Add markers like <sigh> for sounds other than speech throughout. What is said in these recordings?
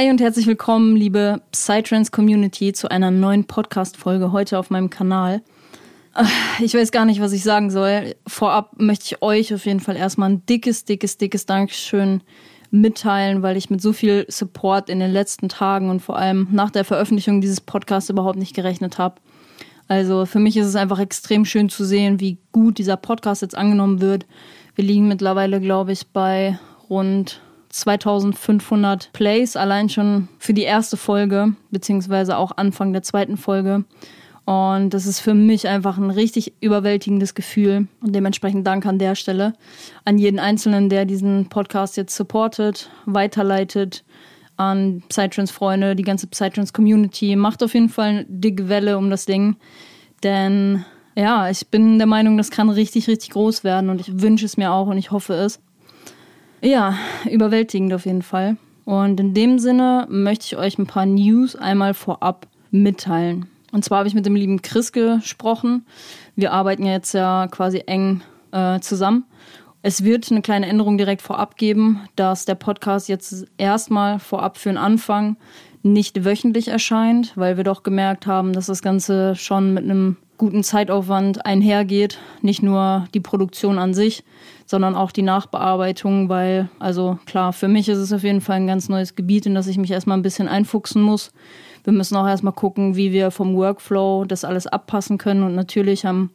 Hi und herzlich willkommen, liebe Psytrance Community, zu einer neuen Podcast-Folge heute auf meinem Kanal. Äh, ich weiß gar nicht, was ich sagen soll. Vorab möchte ich euch auf jeden Fall erstmal ein dickes, dickes, dickes Dankeschön mitteilen, weil ich mit so viel Support in den letzten Tagen und vor allem nach der Veröffentlichung dieses Podcasts überhaupt nicht gerechnet habe. Also für mich ist es einfach extrem schön zu sehen, wie gut dieser Podcast jetzt angenommen wird. Wir liegen mittlerweile, glaube ich, bei rund 2500 Plays allein schon für die erste Folge, beziehungsweise auch Anfang der zweiten Folge. Und das ist für mich einfach ein richtig überwältigendes Gefühl. Und dementsprechend Dank an der Stelle an jeden Einzelnen, der diesen Podcast jetzt supportet, weiterleitet, an Psytrance-Freunde, die ganze Psytrance-Community. Macht auf jeden Fall eine dicke Welle um das Ding. Denn ja, ich bin der Meinung, das kann richtig, richtig groß werden. Und ich wünsche es mir auch und ich hoffe es. Ja, überwältigend auf jeden Fall. Und in dem Sinne möchte ich euch ein paar News einmal vorab mitteilen. Und zwar habe ich mit dem lieben Chris gesprochen. Wir arbeiten ja jetzt ja quasi eng äh, zusammen. Es wird eine kleine Änderung direkt vorab geben, dass der Podcast jetzt erstmal vorab für den Anfang nicht wöchentlich erscheint, weil wir doch gemerkt haben, dass das Ganze schon mit einem guten Zeitaufwand einhergeht. Nicht nur die Produktion an sich, sondern auch die Nachbearbeitung, weil, also klar, für mich ist es auf jeden Fall ein ganz neues Gebiet, in das ich mich erstmal ein bisschen einfuchsen muss. Wir müssen auch erstmal gucken, wie wir vom Workflow das alles abpassen können. Und natürlich am,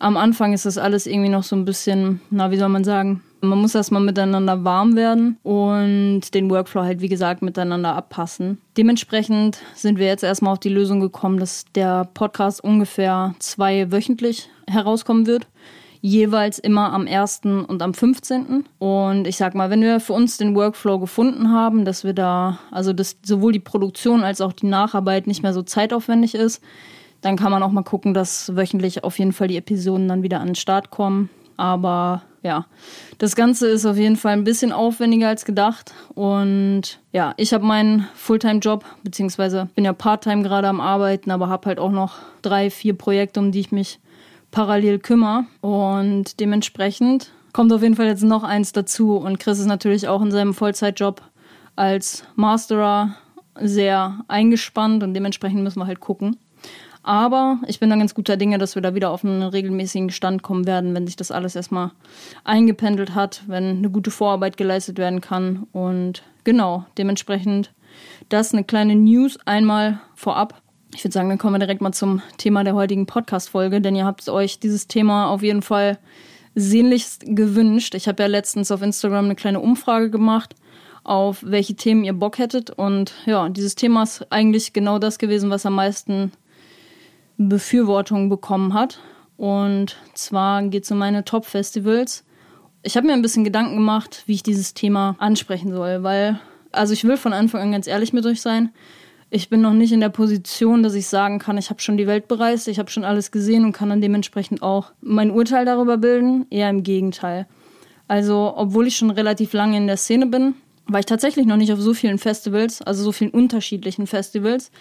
am Anfang ist das alles irgendwie noch so ein bisschen, na, wie soll man sagen, man muss erstmal miteinander warm werden und den Workflow halt, wie gesagt, miteinander abpassen. Dementsprechend sind wir jetzt erstmal auf die Lösung gekommen, dass der Podcast ungefähr zwei wöchentlich herauskommen wird. Jeweils immer am 1. und am 15. Und ich sag mal, wenn wir für uns den Workflow gefunden haben, dass wir da, also dass sowohl die Produktion als auch die Nacharbeit nicht mehr so zeitaufwendig ist, dann kann man auch mal gucken, dass wöchentlich auf jeden Fall die Episoden dann wieder an den Start kommen. Aber ja, das Ganze ist auf jeden Fall ein bisschen aufwendiger als gedacht. Und ja, ich habe meinen Fulltime-Job, beziehungsweise bin ja Part-Time gerade am Arbeiten, aber habe halt auch noch drei, vier Projekte, um die ich mich parallel kümmere. Und dementsprechend kommt auf jeden Fall jetzt noch eins dazu. Und Chris ist natürlich auch in seinem Vollzeitjob als Masterer sehr eingespannt und dementsprechend müssen wir halt gucken. Aber ich bin dann ganz guter Dinge, dass wir da wieder auf einen regelmäßigen Stand kommen werden, wenn sich das alles erstmal eingependelt hat, wenn eine gute Vorarbeit geleistet werden kann. Und genau, dementsprechend das eine kleine News einmal vorab. Ich würde sagen, dann kommen wir direkt mal zum Thema der heutigen Podcast-Folge, denn ihr habt euch dieses Thema auf jeden Fall sehnlichst gewünscht. Ich habe ja letztens auf Instagram eine kleine Umfrage gemacht, auf welche Themen ihr Bock hättet. Und ja, dieses Thema ist eigentlich genau das gewesen, was am meisten Befürwortung bekommen hat. Und zwar geht es um meine Top-Festivals. Ich habe mir ein bisschen Gedanken gemacht, wie ich dieses Thema ansprechen soll, weil, also ich will von Anfang an ganz ehrlich mit euch sein. Ich bin noch nicht in der Position, dass ich sagen kann, ich habe schon die Welt bereist, ich habe schon alles gesehen und kann dann dementsprechend auch mein Urteil darüber bilden. Eher im Gegenteil. Also, obwohl ich schon relativ lange in der Szene bin, war ich tatsächlich noch nicht auf so vielen Festivals, also so vielen unterschiedlichen Festivals,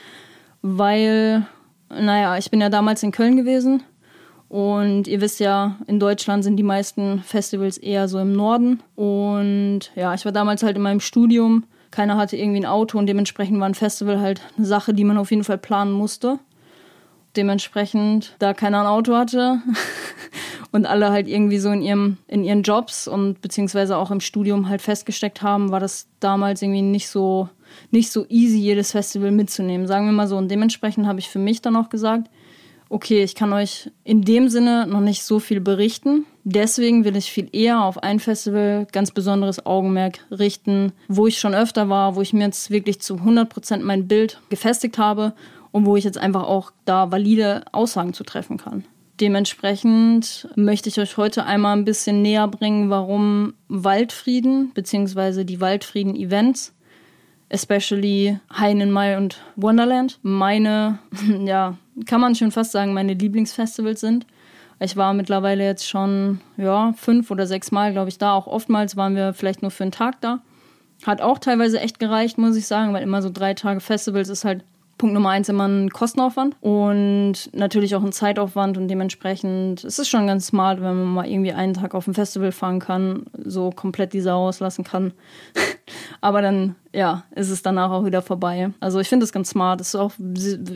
weil naja, ich bin ja damals in Köln gewesen und ihr wisst ja, in Deutschland sind die meisten Festivals eher so im Norden. Und ja, ich war damals halt in meinem Studium. Keiner hatte irgendwie ein Auto und dementsprechend war ein Festival halt eine Sache, die man auf jeden Fall planen musste. Dementsprechend, da keiner ein Auto hatte <laughs> und alle halt irgendwie so in, ihrem, in ihren Jobs und beziehungsweise auch im Studium halt festgesteckt haben, war das damals irgendwie nicht so nicht so easy, jedes Festival mitzunehmen, sagen wir mal so. Und dementsprechend habe ich für mich dann auch gesagt, okay, ich kann euch in dem Sinne noch nicht so viel berichten. Deswegen will ich viel eher auf ein Festival ganz besonderes Augenmerk richten, wo ich schon öfter war, wo ich mir jetzt wirklich zu 100% mein Bild gefestigt habe und wo ich jetzt einfach auch da valide Aussagen zu treffen kann. Dementsprechend möchte ich euch heute einmal ein bisschen näher bringen, warum Waldfrieden bzw. die Waldfrieden-Events, especially Mai und Wonderland, meine, <laughs> ja, kann man schon fast sagen, meine Lieblingsfestivals sind. Ich war mittlerweile jetzt schon, ja, fünf oder sechs Mal, glaube ich, da. Auch oftmals waren wir vielleicht nur für einen Tag da. Hat auch teilweise echt gereicht, muss ich sagen, weil immer so drei Tage Festivals ist halt Punkt Nummer eins immer ein Kostenaufwand und natürlich auch ein Zeitaufwand und dementsprechend ist es schon ganz smart, wenn man mal irgendwie einen Tag auf ein Festival fahren kann, so komplett die Sau auslassen kann. <laughs> Aber dann, ja, ist es danach auch wieder vorbei. Also ich finde es ganz smart. Es ist auch,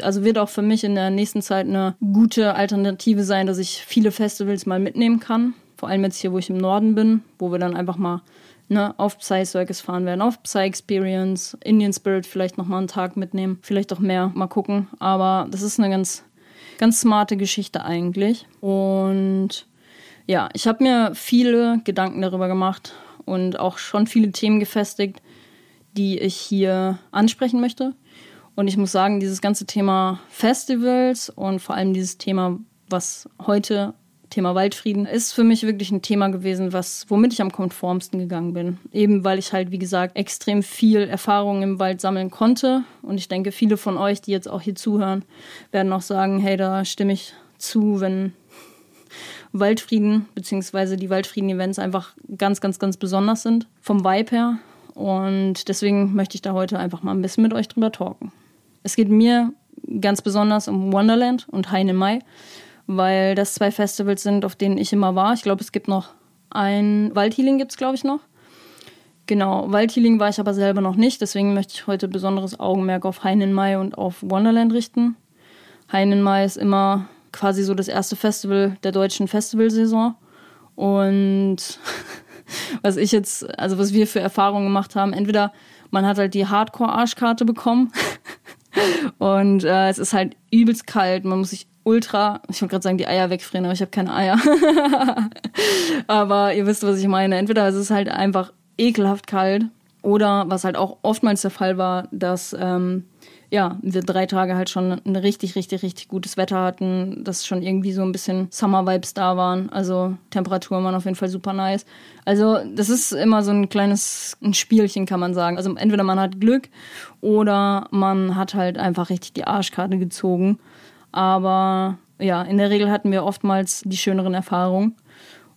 also wird auch für mich in der nächsten Zeit eine gute Alternative sein, dass ich viele Festivals mal mitnehmen kann. Vor allem jetzt hier, wo ich im Norden bin, wo wir dann einfach mal ne, auf Psy-Circus fahren werden, auf Psy-Experience, Indian Spirit vielleicht nochmal einen Tag mitnehmen, vielleicht auch mehr, mal gucken. Aber das ist eine ganz, ganz smarte Geschichte eigentlich. Und ja, ich habe mir viele Gedanken darüber gemacht und auch schon viele Themen gefestigt, die ich hier ansprechen möchte. Und ich muss sagen, dieses ganze Thema Festivals und vor allem dieses Thema, was heute Thema Waldfrieden ist für mich wirklich ein Thema gewesen, was, womit ich am konformsten gegangen bin. Eben weil ich halt, wie gesagt, extrem viel Erfahrung im Wald sammeln konnte. Und ich denke, viele von euch, die jetzt auch hier zuhören, werden auch sagen, hey, da stimme ich zu, wenn Waldfrieden bzw. die Waldfrieden-Events einfach ganz, ganz, ganz besonders sind vom Vibe her. Und deswegen möchte ich da heute einfach mal ein bisschen mit euch drüber talken. Es geht mir ganz besonders um Wonderland und Heine Mai weil das zwei Festivals sind, auf denen ich immer war. Ich glaube, es gibt noch ein Waldhealing gibt es, glaube ich, noch. Genau, Waldhealing war ich aber selber noch nicht, deswegen möchte ich heute besonderes Augenmerk auf Hain Mai und auf Wonderland richten. Hain Mai ist immer quasi so das erste Festival der deutschen Festivalsaison. Und <laughs> was ich jetzt, also was wir für Erfahrungen gemacht haben, entweder man hat halt die Hardcore-Arschkarte bekommen <laughs> und äh, es ist halt übelst kalt, man muss sich ultra, ich wollte gerade sagen, die Eier wegfrieren, aber ich habe keine Eier. <laughs> aber ihr wisst, was ich meine. Entweder es ist halt einfach ekelhaft kalt oder was halt auch oftmals der Fall war, dass ähm, ja, wir drei Tage halt schon ein richtig, richtig, richtig gutes Wetter hatten, dass schon irgendwie so ein bisschen Summer-Vibes da waren. Also Temperaturen waren auf jeden Fall super nice. Also das ist immer so ein kleines ein Spielchen, kann man sagen. Also entweder man hat Glück oder man hat halt einfach richtig die Arschkarte gezogen. Aber ja, in der Regel hatten wir oftmals die schöneren Erfahrungen.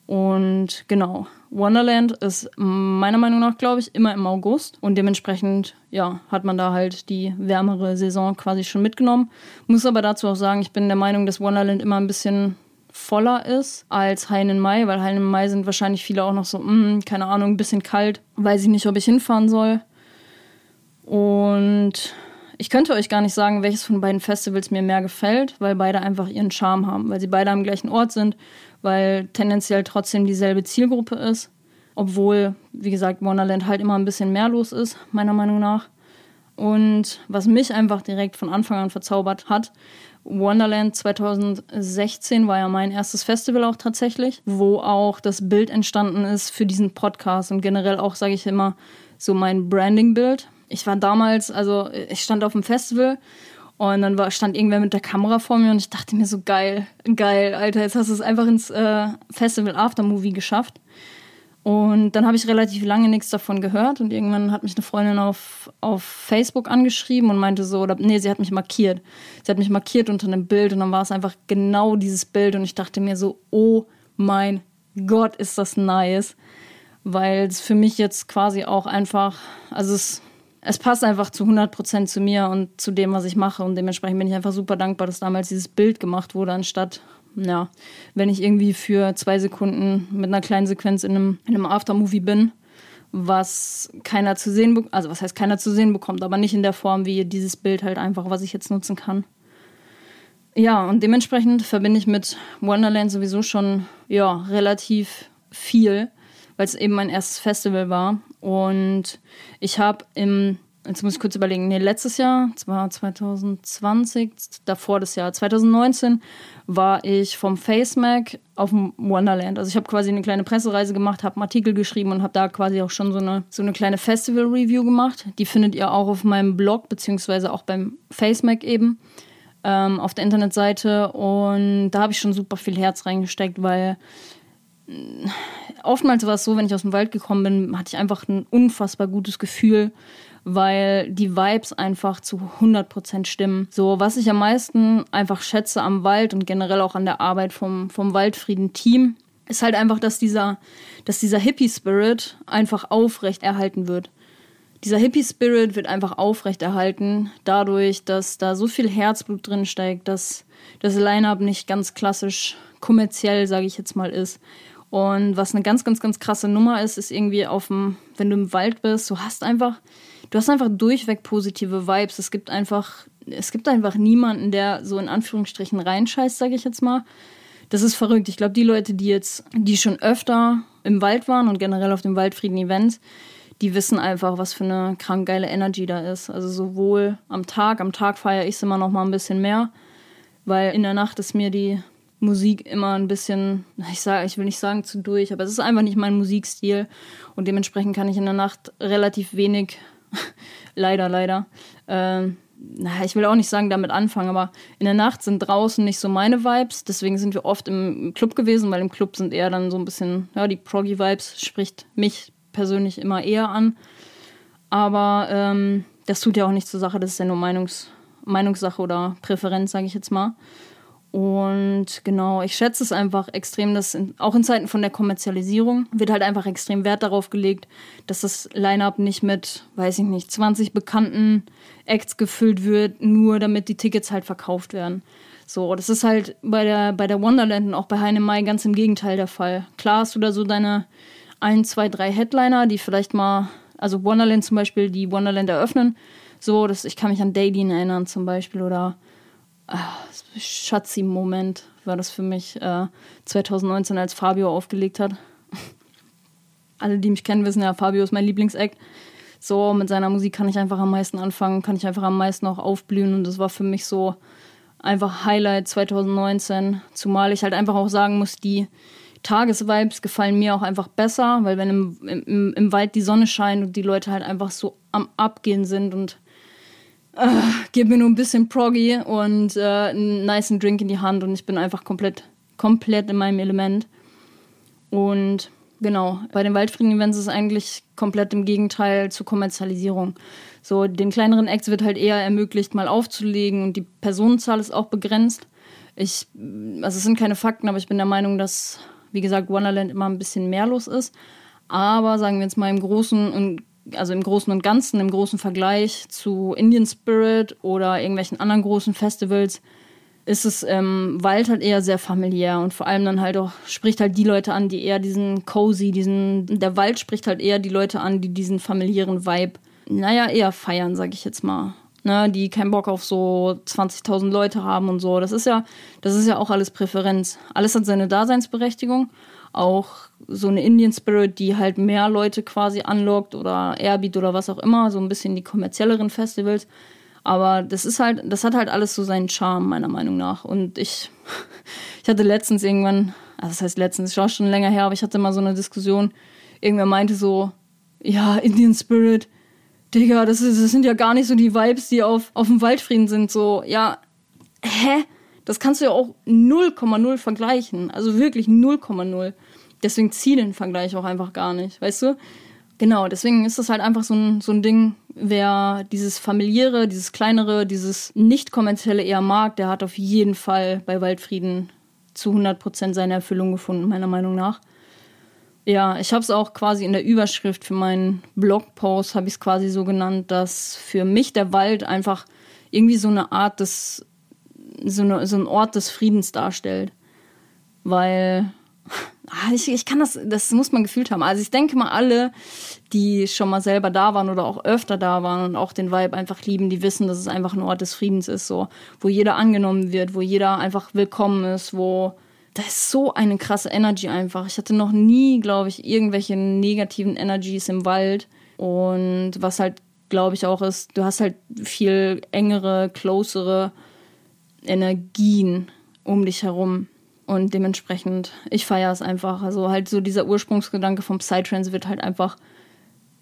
Und genau, Wonderland ist meiner Meinung nach, glaube ich, immer im August. Und dementsprechend, ja, hat man da halt die wärmere Saison quasi schon mitgenommen. Muss aber dazu auch sagen, ich bin der Meinung, dass Wonderland immer ein bisschen voller ist als Hain in Mai, weil Hain in Mai sind wahrscheinlich viele auch noch so, mh, hm, keine Ahnung, ein bisschen kalt. Weiß ich nicht, ob ich hinfahren soll. Und ich könnte euch gar nicht sagen, welches von beiden Festivals mir mehr gefällt, weil beide einfach ihren Charme haben, weil sie beide am gleichen Ort sind, weil tendenziell trotzdem dieselbe Zielgruppe ist, obwohl, wie gesagt, Wonderland halt immer ein bisschen mehr los ist, meiner Meinung nach. Und was mich einfach direkt von Anfang an verzaubert hat, Wonderland 2016 war ja mein erstes Festival auch tatsächlich, wo auch das Bild entstanden ist für diesen Podcast und generell auch, sage ich immer, so mein Branding-Bild ich war damals, also ich stand auf dem Festival und dann war, stand irgendwer mit der Kamera vor mir und ich dachte mir so, geil, geil, Alter, jetzt hast du es einfach ins äh, Festival Aftermovie geschafft. Und dann habe ich relativ lange nichts davon gehört und irgendwann hat mich eine Freundin auf, auf Facebook angeschrieben und meinte so, oder nee, sie hat mich markiert. Sie hat mich markiert unter einem Bild und dann war es einfach genau dieses Bild und ich dachte mir so, oh mein Gott, ist das nice. Weil es für mich jetzt quasi auch einfach, also es es passt einfach zu 100 Prozent zu mir und zu dem, was ich mache. Und dementsprechend bin ich einfach super dankbar, dass damals dieses Bild gemacht wurde, anstatt, ja, wenn ich irgendwie für zwei Sekunden mit einer kleinen Sequenz in einem, in einem Aftermovie bin, was keiner zu sehen bekommt, also was heißt keiner zu sehen bekommt, aber nicht in der Form wie dieses Bild halt einfach, was ich jetzt nutzen kann. Ja, und dementsprechend verbinde ich mit Wonderland sowieso schon, ja, relativ viel weil es eben mein erstes Festival war. Und ich habe im, jetzt muss ich kurz überlegen, nee, letztes Jahr, es war 2020, davor das Jahr, 2019, war ich vom FaceMac auf dem Wonderland. Also ich habe quasi eine kleine Pressereise gemacht, habe einen Artikel geschrieben und habe da quasi auch schon so eine, so eine kleine Festival-Review gemacht. Die findet ihr auch auf meinem Blog, beziehungsweise auch beim FaceMac eben. ähm, auf der Internetseite und da habe ich schon super viel Herz reingesteckt, weil oftmals war es so, wenn ich aus dem Wald gekommen bin, hatte ich einfach ein unfassbar gutes Gefühl, weil die Vibes einfach zu 100% stimmen. So, was ich am meisten einfach schätze am Wald und generell auch an der Arbeit vom, vom Waldfrieden-Team, ist halt einfach, dass dieser, dass dieser Hippie-Spirit einfach aufrecht erhalten wird. Dieser Hippie-Spirit wird einfach aufrecht erhalten, dadurch, dass da so viel Herzblut drin steigt, dass das Line-Up nicht ganz klassisch kommerziell, sage ich jetzt mal, ist. Und was eine ganz, ganz, ganz krasse Nummer ist, ist irgendwie auf dem, wenn du im Wald bist, du hast einfach, du hast einfach durchweg positive Vibes. Es gibt einfach, es gibt einfach niemanden, der so in Anführungsstrichen reinscheißt, sage ich jetzt mal. Das ist verrückt. Ich glaube, die Leute, die jetzt, die schon öfter im Wald waren und generell auf dem Waldfrieden-Event, die wissen einfach, was für eine krank geile Energy da ist. Also sowohl am Tag, am Tag feiere ich es immer noch mal ein bisschen mehr, weil in der Nacht ist mir die Musik immer ein bisschen, ich sage, ich will nicht sagen zu durch, aber es ist einfach nicht mein Musikstil. Und dementsprechend kann ich in der Nacht relativ wenig, <laughs> leider, leider, äh, na, ich will auch nicht sagen, damit anfangen, aber in der Nacht sind draußen nicht so meine Vibes, deswegen sind wir oft im Club gewesen, weil im Club sind eher dann so ein bisschen, ja, die Proggy Vibes spricht mich persönlich immer eher an, aber ähm, das tut ja auch nicht zur Sache, das ist ja nur Meinungs, Meinungssache oder Präferenz, sage ich jetzt mal. Und genau, ich schätze es einfach extrem, dass in, auch in Zeiten von der Kommerzialisierung wird halt einfach extrem Wert darauf gelegt, dass das Line-up nicht mit, weiß ich nicht, 20 bekannten Acts gefüllt wird, nur damit die Tickets halt verkauft werden. So, das ist halt bei der, bei der Wonderland und auch bei Heine Mai ganz im Gegenteil der Fall. Klar hast du da so deine ein, zwei, drei Headliner, die vielleicht mal, also Wonderland zum Beispiel, die Wonderland eröffnen. So, das, ich kann mich an Daydeen erinnern zum Beispiel oder Schatzi-Moment war das für mich äh, 2019, als Fabio aufgelegt hat. <laughs> Alle, die mich kennen, wissen ja, Fabio ist mein Lieblingseck. So, mit seiner Musik kann ich einfach am meisten anfangen, kann ich einfach am meisten auch aufblühen und das war für mich so einfach Highlight 2019. Zumal ich halt einfach auch sagen muss, die Tagesvibes gefallen mir auch einfach besser, weil wenn im, im, im Wald die Sonne scheint und die Leute halt einfach so am Abgehen sind und äh, gib mir nur ein bisschen Proggy und äh, einen nice Drink in die Hand und ich bin einfach komplett, komplett in meinem Element. Und genau, bei den Waldfrieden-Events ist es eigentlich komplett im Gegenteil zur Kommerzialisierung. So, den kleineren Acts wird halt eher ermöglicht, mal aufzulegen und die Personenzahl ist auch begrenzt. Ich, also es sind keine Fakten, aber ich bin der Meinung, dass, wie gesagt, Wonderland immer ein bisschen mehr los ist. Aber sagen wir jetzt mal im Großen und also im Großen und Ganzen, im großen Vergleich zu Indian Spirit oder irgendwelchen anderen großen Festivals, ist es ähm, Wald halt eher sehr familiär und vor allem dann halt auch spricht halt die Leute an, die eher diesen cozy, diesen, der Wald spricht halt eher die Leute an, die diesen familiären Vibe, naja, eher feiern, sag ich jetzt mal. Ne, die keinen Bock auf so 20.000 Leute haben und so. Das ist ja, das ist ja auch alles Präferenz. Alles hat seine Daseinsberechtigung auch so eine Indian Spirit, die halt mehr Leute quasi anlockt oder Airbeat oder was auch immer, so ein bisschen die kommerzielleren Festivals. Aber das ist halt, das hat halt alles so seinen Charme, meiner Meinung nach. Und ich, <laughs> ich hatte letztens irgendwann, also das heißt letztens, ich war schon länger her, aber ich hatte mal so eine Diskussion. Irgendwer meinte so, ja, Indian Spirit, Digga, das, ist, das sind ja gar nicht so die Vibes, die auf, auf dem Waldfrieden sind. So, ja, hä? Das kannst du ja auch 0,0 vergleichen. Also wirklich 0,0. Deswegen zieh den Vergleich auch einfach gar nicht, weißt du? Genau, deswegen ist das halt einfach so ein, so ein Ding, wer dieses familiäre, dieses kleinere, dieses nicht kommerzielle eher mag, der hat auf jeden Fall bei Waldfrieden zu 100% seine Erfüllung gefunden, meiner Meinung nach. Ja, ich habe es auch quasi in der Überschrift für meinen Blogpost, habe ich es quasi so genannt, dass für mich der Wald einfach irgendwie so eine Art des so, eine, so ein Ort des Friedens darstellt. Weil <laughs> ah, ich, ich kann das, das muss man gefühlt haben. Also ich denke mal, alle, die schon mal selber da waren oder auch öfter da waren und auch den Vibe einfach lieben, die wissen, dass es einfach ein Ort des Friedens ist, so, wo jeder angenommen wird, wo jeder einfach willkommen ist, wo da ist so eine krasse Energy einfach. Ich hatte noch nie, glaube ich, irgendwelche negativen Energies im Wald. Und was halt, glaube ich, auch ist, du hast halt viel engere, closere Energien um dich herum. Und dementsprechend, ich feiere es einfach. Also halt so dieser Ursprungsgedanke vom Psytrance wird halt einfach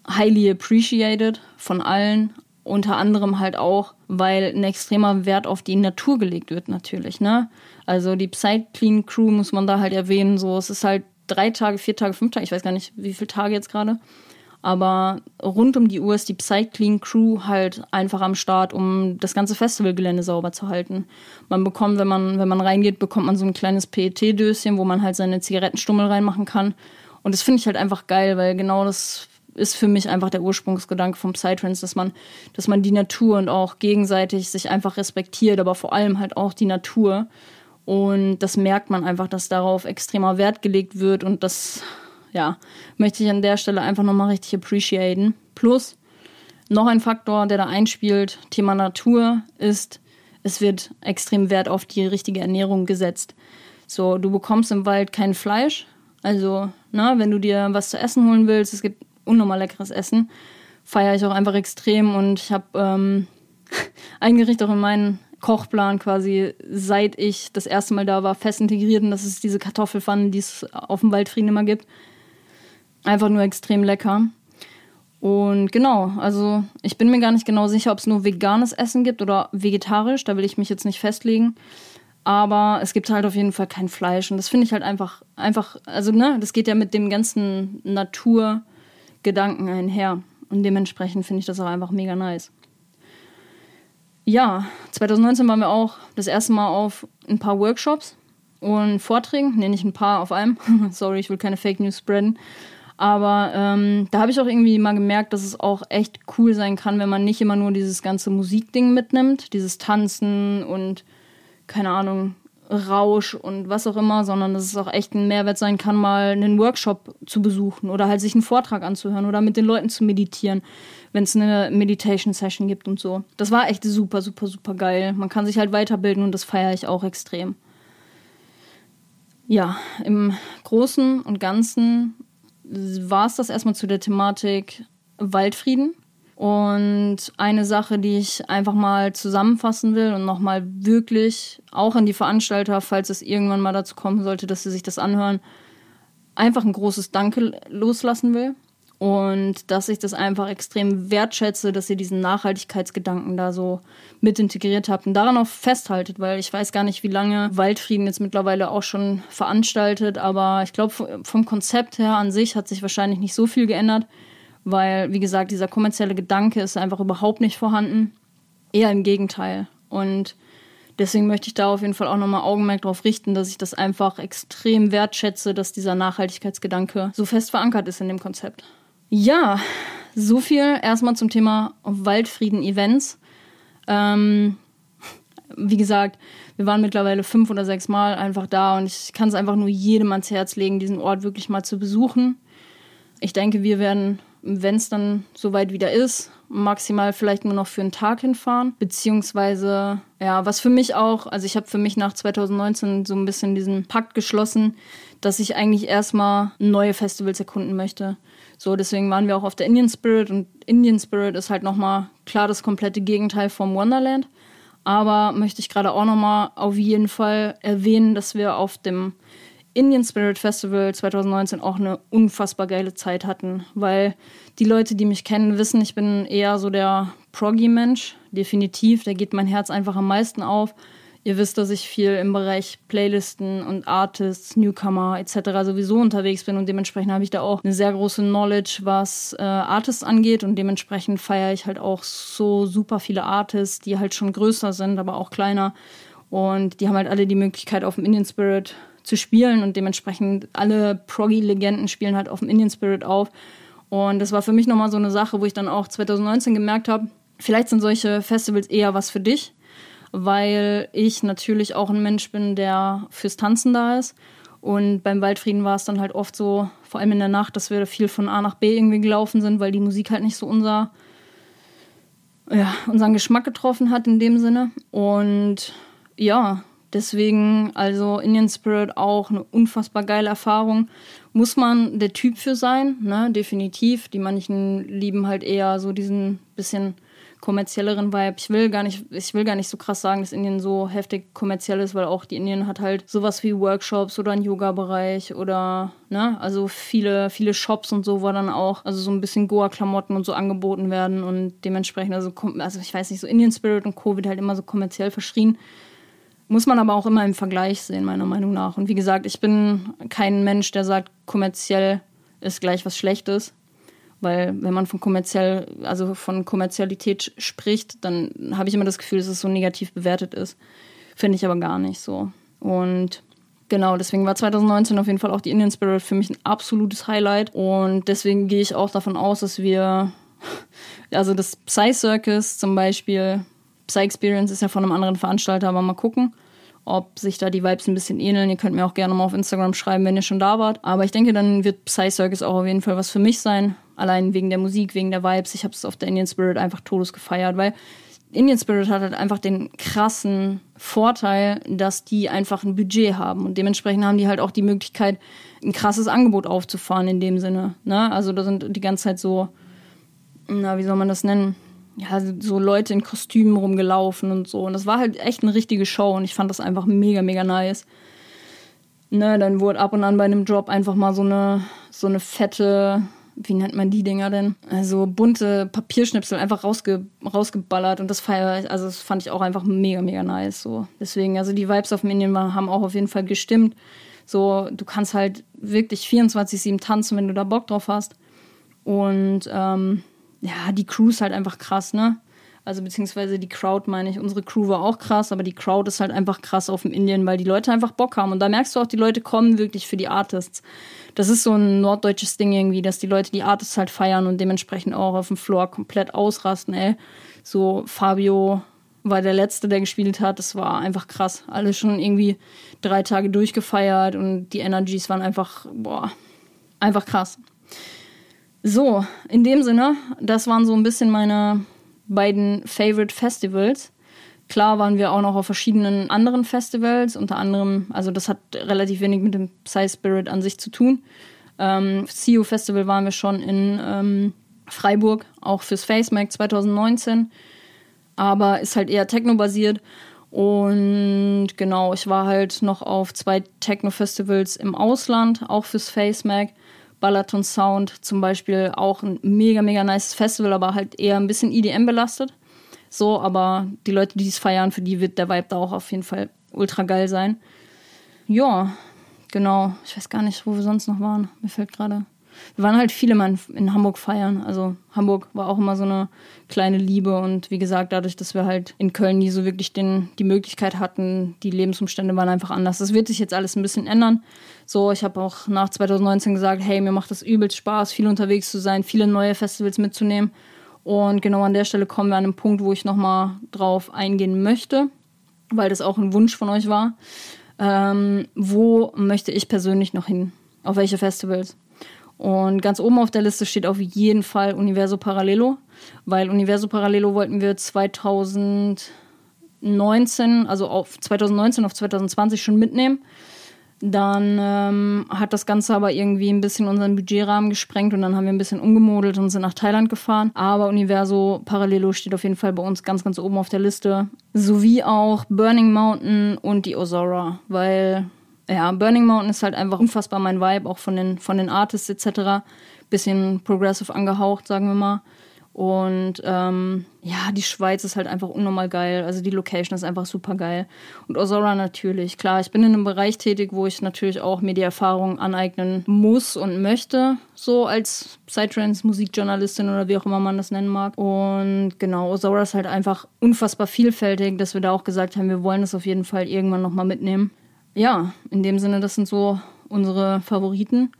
highly appreciated von allen. unter anderem halt auch, weil ein extremer Wert auf die Natur gelegt wird, natürlich. Ne? Also die Psyclean Crew muss man da halt erwähnen. So, es ist halt drei Tage, vier Tage, fünf Tage, ich weiß gar nicht, wie viele Tage jetzt gerade. Aber rund um die Uhr ist die Psyclean Crew halt einfach am Start, um das ganze Festivalgelände sauber zu halten. Man bekommt, wenn man, wenn man reingeht, bekommt man so ein kleines PET-Döschen, wo man halt seine Zigarettenstummel reinmachen kann. Und das finde ich halt einfach geil, weil genau das ist für mich einfach der Ursprungsgedanke vom Psytrance, dass man, dass man die Natur und auch gegenseitig sich einfach respektiert, aber vor allem halt auch die Natur. Und das merkt man einfach, dass darauf extremer Wert gelegt wird und das, ja, möchte ich an der Stelle einfach nochmal richtig appreciaten. Plus, noch ein Faktor, der da einspielt, Thema Natur, ist, es wird extrem Wert auf die richtige Ernährung gesetzt. So, du bekommst im Wald kein Fleisch. Also, na, wenn du dir was zu essen holen willst, es gibt unnormal leckeres Essen. Feiere ich auch einfach extrem und ich habe ähm, <laughs> ein Gericht auch in meinen Kochplan quasi, seit ich das erste Mal da war, fest integriert und das ist diese Kartoffelpfanne, die es auf dem Waldfrieden immer gibt. Einfach nur extrem lecker. Und genau, also ich bin mir gar nicht genau sicher, ob es nur veganes Essen gibt oder vegetarisch, da will ich mich jetzt nicht festlegen. Aber es gibt halt auf jeden Fall kein Fleisch und das finde ich halt einfach, einfach, also ne, das geht ja mit dem ganzen Natur- Gedanken einher. Und dementsprechend finde ich das auch einfach mega nice. Ja, 2019 waren wir auch das erste Mal auf ein paar Workshops und Vorträgen. Ne, nicht ein paar auf einem. <laughs> Sorry, ich will keine Fake News spreaden. Aber ähm, da habe ich auch irgendwie mal gemerkt, dass es auch echt cool sein kann, wenn man nicht immer nur dieses ganze Musikding mitnimmt, dieses Tanzen und keine Ahnung, Rausch und was auch immer, sondern dass es auch echt ein Mehrwert sein kann, mal einen Workshop zu besuchen oder halt sich einen Vortrag anzuhören oder mit den Leuten zu meditieren, wenn es eine Meditation Session gibt und so. Das war echt super, super, super geil. Man kann sich halt weiterbilden und das feiere ich auch extrem. Ja, im Großen und Ganzen war es das erstmal zu der Thematik Waldfrieden. Und eine Sache, die ich einfach mal zusammenfassen will und nochmal wirklich auch an die Veranstalter, falls es irgendwann mal dazu kommen sollte, dass sie sich das anhören, einfach ein großes Danke loslassen will. Und dass ich das einfach extrem wertschätze, dass ihr diesen Nachhaltigkeitsgedanken da so mit integriert habt und daran auch festhaltet, weil ich weiß gar nicht, wie lange Waldfrieden jetzt mittlerweile auch schon veranstaltet, aber ich glaube, vom Konzept her an sich hat sich wahrscheinlich nicht so viel geändert weil, wie gesagt, dieser kommerzielle Gedanke ist einfach überhaupt nicht vorhanden. Eher im Gegenteil. Und deswegen möchte ich da auf jeden Fall auch nochmal Augenmerk darauf richten, dass ich das einfach extrem wertschätze, dass dieser Nachhaltigkeitsgedanke so fest verankert ist in dem Konzept. Ja, so viel erstmal zum Thema Waldfrieden-Events. Ähm, wie gesagt, wir waren mittlerweile fünf oder sechs Mal einfach da und ich kann es einfach nur jedem ans Herz legen, diesen Ort wirklich mal zu besuchen. Ich denke, wir werden wenn es dann soweit wieder ist, maximal vielleicht nur noch für einen Tag hinfahren. Beziehungsweise, ja, was für mich auch, also ich habe für mich nach 2019 so ein bisschen diesen Pakt geschlossen, dass ich eigentlich erstmal neue Festivals erkunden möchte. So, deswegen waren wir auch auf der Indian Spirit und Indian Spirit ist halt nochmal klar das komplette Gegenteil vom Wonderland. Aber möchte ich gerade auch nochmal auf jeden Fall erwähnen, dass wir auf dem Indian Spirit Festival 2019 auch eine unfassbar geile Zeit hatten, weil die Leute, die mich kennen, wissen, ich bin eher so der Proggy-Mensch, definitiv. Da geht mein Herz einfach am meisten auf. Ihr wisst, dass ich viel im Bereich Playlisten und Artists, Newcomer etc. sowieso unterwegs bin und dementsprechend habe ich da auch eine sehr große Knowledge, was äh, Artists angeht und dementsprechend feiere ich halt auch so super viele Artists, die halt schon größer sind, aber auch kleiner und die haben halt alle die Möglichkeit auf dem Indian Spirit zu spielen und dementsprechend alle Proggy-Legenden spielen halt auf dem Indian Spirit auf. Und das war für mich nochmal so eine Sache, wo ich dann auch 2019 gemerkt habe, vielleicht sind solche Festivals eher was für dich, weil ich natürlich auch ein Mensch bin, der fürs Tanzen da ist. Und beim Waldfrieden war es dann halt oft so, vor allem in der Nacht, dass wir viel von A nach B irgendwie gelaufen sind, weil die Musik halt nicht so unser, ja, unseren Geschmack getroffen hat in dem Sinne. Und ja, Deswegen, also Indian Spirit auch eine unfassbar geile Erfahrung. Muss man der Typ für sein, ne? definitiv. Die manchen lieben halt eher so diesen bisschen kommerzielleren Vibe. Ich will gar nicht, ich will gar nicht so krass sagen, dass Indien so heftig kommerziell ist, weil auch die Indien hat halt sowas wie Workshops oder einen Yoga-Bereich oder, ne, also viele, viele Shops und so, wo dann auch, also so ein bisschen Goa-Klamotten und so angeboten werden und dementsprechend, also, also ich weiß nicht, so Indian Spirit und Co. wird halt immer so kommerziell verschrien. Muss man aber auch immer im Vergleich sehen, meiner Meinung nach. Und wie gesagt, ich bin kein Mensch, der sagt, kommerziell ist gleich was Schlechtes. Weil wenn man von kommerziell, also von Kommerzialität spricht, dann habe ich immer das Gefühl, dass es so negativ bewertet ist. Finde ich aber gar nicht so. Und genau, deswegen war 2019 auf jeden Fall auch die Indian Spirit für mich ein absolutes Highlight. Und deswegen gehe ich auch davon aus, dass wir, <laughs> also das Psy Circus zum Beispiel, Psy Experience ist ja von einem anderen Veranstalter, aber mal gucken, ob sich da die Vibes ein bisschen ähneln. Ihr könnt mir auch gerne mal auf Instagram schreiben, wenn ihr schon da wart. Aber ich denke, dann wird Psy Circus auch auf jeden Fall was für mich sein. Allein wegen der Musik, wegen der Vibes. Ich habe es auf der Indian Spirit einfach todes gefeiert, weil Indian Spirit hat halt einfach den krassen Vorteil, dass die einfach ein Budget haben und dementsprechend haben die halt auch die Möglichkeit, ein krasses Angebot aufzufahren in dem Sinne. Ne? Also da sind die ganze Zeit so, na, wie soll man das nennen? ja, so Leute in Kostümen rumgelaufen und so. Und das war halt echt eine richtige Show und ich fand das einfach mega, mega nice. Ne, dann wurde ab und an bei einem Drop einfach mal so eine, so eine fette, wie nennt man die Dinger denn? Also bunte Papierschnipsel einfach rausge, rausgeballert und das feier, also das fand ich auch einfach mega, mega nice. So. Deswegen, also die Vibes auf dem Indien haben auch auf jeden Fall gestimmt. So, du kannst halt wirklich 24-7 tanzen, wenn du da Bock drauf hast. Und ähm, ja, die Crew ist halt einfach krass, ne? Also beziehungsweise die Crowd meine ich. Unsere Crew war auch krass, aber die Crowd ist halt einfach krass auf dem Indien, weil die Leute einfach Bock haben. Und da merkst du auch, die Leute kommen wirklich für die Artists. Das ist so ein norddeutsches Ding irgendwie, dass die Leute die Artists halt feiern und dementsprechend auch auf dem Floor komplett ausrasten, ey. So Fabio war der Letzte, der gespielt hat. Das war einfach krass. Alle schon irgendwie drei Tage durchgefeiert und die Energies waren einfach, boah, einfach krass. So, in dem Sinne, das waren so ein bisschen meine beiden Favorite Festivals. Klar waren wir auch noch auf verschiedenen anderen Festivals, unter anderem, also das hat relativ wenig mit dem Psy Spirit an sich zu tun. Ähm, CU Festival waren wir schon in ähm, Freiburg, auch fürs FaceMac 2019, aber ist halt eher Techno-basiert. Und genau, ich war halt noch auf zwei Techno-Festivals im Ausland, auch fürs FaceMac. Balaton Sound zum Beispiel auch ein mega, mega nice Festival, aber halt eher ein bisschen EDM belastet. So, aber die Leute, die es feiern, für die wird der Vibe da auch auf jeden Fall ultra geil sein. Ja, genau. Ich weiß gar nicht, wo wir sonst noch waren. Mir fällt gerade wir waren halt viele Mal in Hamburg feiern. Also Hamburg war auch immer so eine kleine Liebe und wie gesagt, dadurch, dass wir halt in Köln nie so wirklich den, die Möglichkeit hatten, die Lebensumstände waren einfach anders. Das wird sich jetzt alles ein bisschen ändern. So, ich habe auch nach 2019 gesagt, hey, mir macht das übelst Spaß, viel unterwegs zu sein, viele neue Festivals mitzunehmen. Und genau an der Stelle kommen wir an einen Punkt, wo ich nochmal drauf eingehen möchte, weil das auch ein Wunsch von euch war. Ähm, wo möchte ich persönlich noch hin? Auf welche Festivals? Und ganz oben auf der Liste steht auf jeden Fall Universo Parallelo, weil Universo Parallelo wollten wir 2019, also auf 2019 auf 2020 schon mitnehmen. Dann ähm, hat das Ganze aber irgendwie ein bisschen unseren Budgetrahmen gesprengt und dann haben wir ein bisschen umgemodelt und sind nach Thailand gefahren. Aber Universo Parallelo steht auf jeden Fall bei uns ganz, ganz oben auf der Liste. Sowie auch Burning Mountain und die Ozora, weil ja, Burning Mountain ist halt einfach unfassbar mein Vibe, auch von den, von den Artists etc. Bisschen progressive angehaucht, sagen wir mal. Und ähm, ja, die Schweiz ist halt einfach unnormal geil. Also die Location ist einfach super geil. Und Osora natürlich. Klar, ich bin in einem Bereich tätig, wo ich natürlich auch mir die Erfahrung aneignen muss und möchte. So als Psytrance, Musikjournalistin oder wie auch immer man das nennen mag. Und genau, Osora ist halt einfach unfassbar vielfältig, dass wir da auch gesagt haben, wir wollen es auf jeden Fall irgendwann nochmal mitnehmen ja, in dem Sinne, das sind so unsere Favoriten.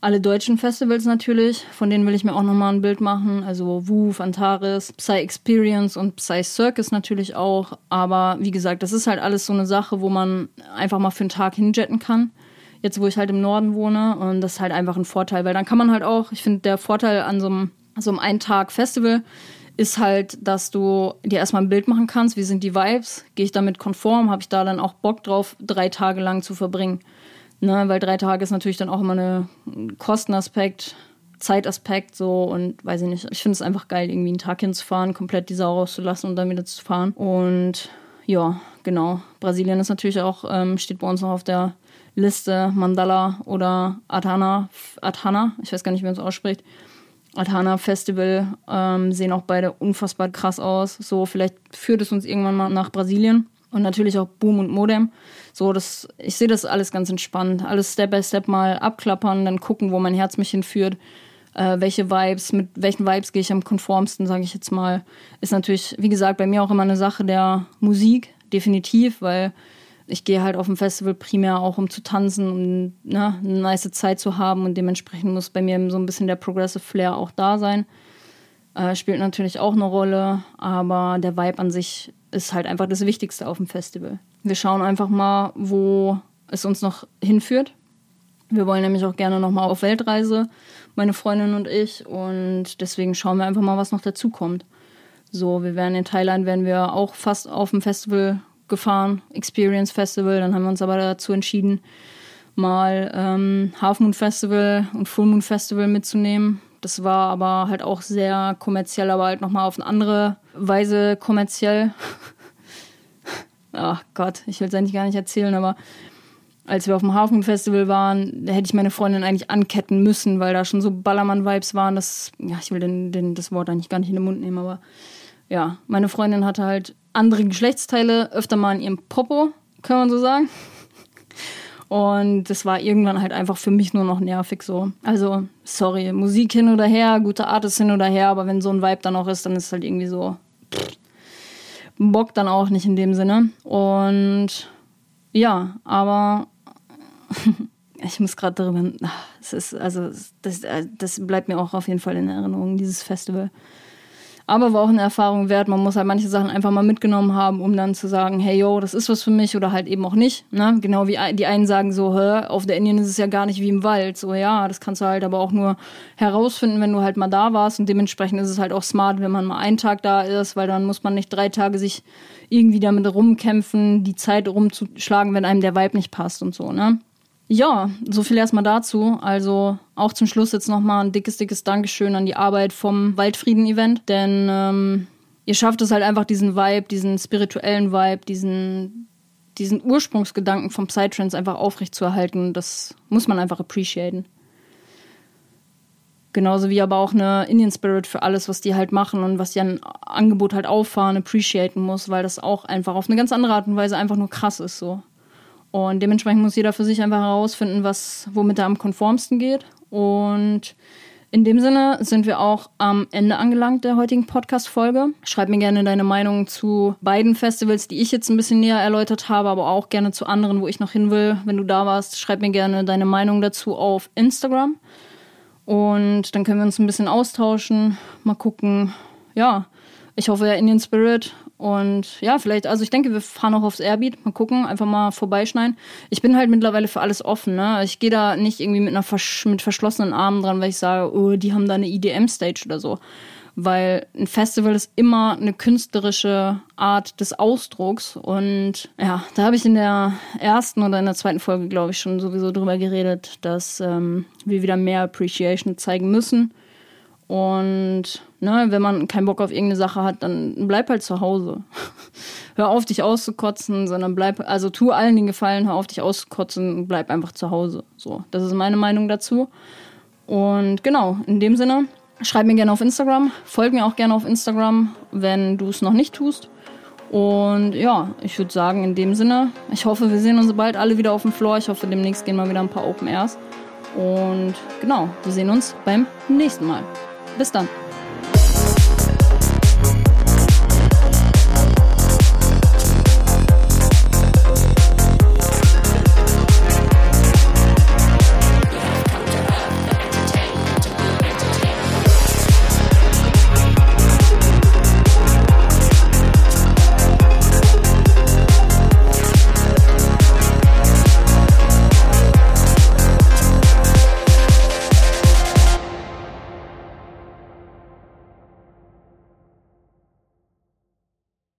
Alle deutschen Festivals natürlich, von denen will ich mir auch nochmal ein Bild machen. Also Woof, Antares, Psy Experience und Psy Circus natürlich auch. Aber wie gesagt, das ist halt alles so eine Sache, wo man einfach mal für einen Tag hinjetten kann. Jetzt, wo ich halt im Norden wohne. Und das ist halt einfach ein Vorteil, weil dann kann man halt auch, ich finde, der Vorteil an so einem, so einem Ein-Tag-Festival ist halt, dass du dir erstmal ein Bild machen kannst, wie sind die Vibes, gehe ich damit konform, habe ich da dann auch Bock drauf, drei Tage lang zu verbringen. Ne, weil drei Tage ist natürlich dann auch immer ein Kostenaspekt. Zeitaspekt so und weiß ich nicht. Ich finde es einfach geil, irgendwie einen Tag hinzufahren, komplett die Sau rauszulassen und dann wieder zu fahren. Und ja, genau. Brasilien ist natürlich auch, ähm, steht bei uns noch auf der Liste Mandala oder Adhana, Adhana, ich weiß gar nicht, wie man es ausspricht. Adhana Festival ähm, sehen auch beide unfassbar krass aus. So, vielleicht führt es uns irgendwann mal nach Brasilien. Und natürlich auch Boom und Modem. So, das, ich sehe das alles ganz entspannt. Alles Step by Step mal abklappern, dann gucken, wo mein Herz mich hinführt. Äh, welche Vibes, mit welchen Vibes gehe ich am konformsten, sage ich jetzt mal. Ist natürlich, wie gesagt, bei mir auch immer eine Sache der Musik, definitiv, weil ich gehe halt auf dem Festival primär auch, um zu tanzen, um ne, eine nice Zeit zu haben und dementsprechend muss bei mir so ein bisschen der Progressive Flair auch da sein. Äh, spielt natürlich auch eine Rolle, aber der Vibe an sich ist halt einfach das Wichtigste auf dem Festival. Wir schauen einfach mal, wo es uns noch hinführt. Wir wollen nämlich auch gerne nochmal auf Weltreise, meine Freundin und ich, und deswegen schauen wir einfach mal, was noch dazu kommt. So, wir werden in Thailand, werden wir auch fast auf dem Festival gefahren, Experience Festival. Dann haben wir uns aber dazu entschieden, mal ähm, Half Moon Festival und Full Moon Festival mitzunehmen. Das war aber halt auch sehr kommerziell, aber halt nochmal auf eine andere Weise kommerziell. <laughs> Ach Gott, ich will es eigentlich gar nicht erzählen, aber als wir auf dem Hafen Festival waren, da hätte ich meine Freundin eigentlich anketten müssen, weil da schon so Ballermann-Vibes waren. Das, ja, ich will den, den, das Wort eigentlich gar nicht in den Mund nehmen, aber ja, meine Freundin hatte halt andere Geschlechtsteile öfter mal in ihrem Popo, kann man so sagen. Und das war irgendwann halt einfach für mich nur noch nervig so. Also, sorry, Musik hin oder her, gute Art ist hin oder her, aber wenn so ein Vibe dann auch ist, dann ist es halt irgendwie so. Bock dann auch nicht in dem Sinne. Und ja, aber <laughs> ich muss gerade darüber. Es ist, also, das, das bleibt mir auch auf jeden Fall in Erinnerung, dieses Festival. Aber war auch eine Erfahrung wert. Man muss halt manche Sachen einfach mal mitgenommen haben, um dann zu sagen, hey yo, das ist was für mich oder halt eben auch nicht. Ne? Genau wie die einen sagen so, hä, auf der Indien ist es ja gar nicht wie im Wald. So ja, das kannst du halt aber auch nur herausfinden, wenn du halt mal da warst. Und dementsprechend ist es halt auch smart, wenn man mal einen Tag da ist, weil dann muss man nicht drei Tage sich irgendwie damit rumkämpfen, die Zeit rumzuschlagen, wenn einem der Vibe nicht passt und so, ne? Ja, so viel erstmal dazu. Also auch zum Schluss jetzt nochmal ein dickes, dickes Dankeschön an die Arbeit vom Waldfrieden-Event, denn ähm, ihr schafft es halt einfach diesen Vibe, diesen spirituellen Vibe, diesen, diesen Ursprungsgedanken vom Psytrance einfach aufrechtzuerhalten. Das muss man einfach appreciaten. Genauso wie aber auch eine Indian Spirit für alles, was die halt machen und was die an Angebot halt auffahren, appreciaten muss, weil das auch einfach auf eine ganz andere Art und Weise einfach nur krass ist so. Und dementsprechend muss jeder für sich einfach herausfinden, was, womit er am konformsten geht. Und in dem Sinne sind wir auch am Ende angelangt der heutigen Podcast-Folge. Schreib mir gerne deine Meinung zu beiden Festivals, die ich jetzt ein bisschen näher erläutert habe, aber auch gerne zu anderen, wo ich noch hin will. Wenn du da warst, schreib mir gerne deine Meinung dazu auf Instagram. Und dann können wir uns ein bisschen austauschen, mal gucken. Ja, ich hoffe, der Indian Spirit und ja, vielleicht, also ich denke, wir fahren auch aufs Airbeat. Mal gucken, einfach mal vorbeischneiden. Ich bin halt mittlerweile für alles offen, ne? Ich gehe da nicht irgendwie mit einer Versch mit verschlossenen Armen dran, weil ich sage, oh, die haben da eine EDM-Stage oder so. Weil ein Festival ist immer eine künstlerische Art des Ausdrucks. Und ja, da habe ich in der ersten oder in der zweiten Folge, glaube ich, schon sowieso drüber geredet, dass ähm, wir wieder mehr Appreciation zeigen müssen und ne, wenn man keinen Bock auf irgendeine Sache hat, dann bleib halt zu Hause. <laughs> hör auf, dich auszukotzen, sondern bleib, also tu allen den Gefallen, hör auf, dich auszukotzen und bleib einfach zu Hause. So, das ist meine Meinung dazu. Und genau, in dem Sinne, schreib mir gerne auf Instagram, folg mir auch gerne auf Instagram, wenn du es noch nicht tust. Und ja, ich würde sagen, in dem Sinne, ich hoffe, wir sehen uns bald alle wieder auf dem Floor. Ich hoffe, demnächst gehen mal wieder ein paar Open Airs. Und genau, wir sehen uns beim nächsten Mal. Bis dann.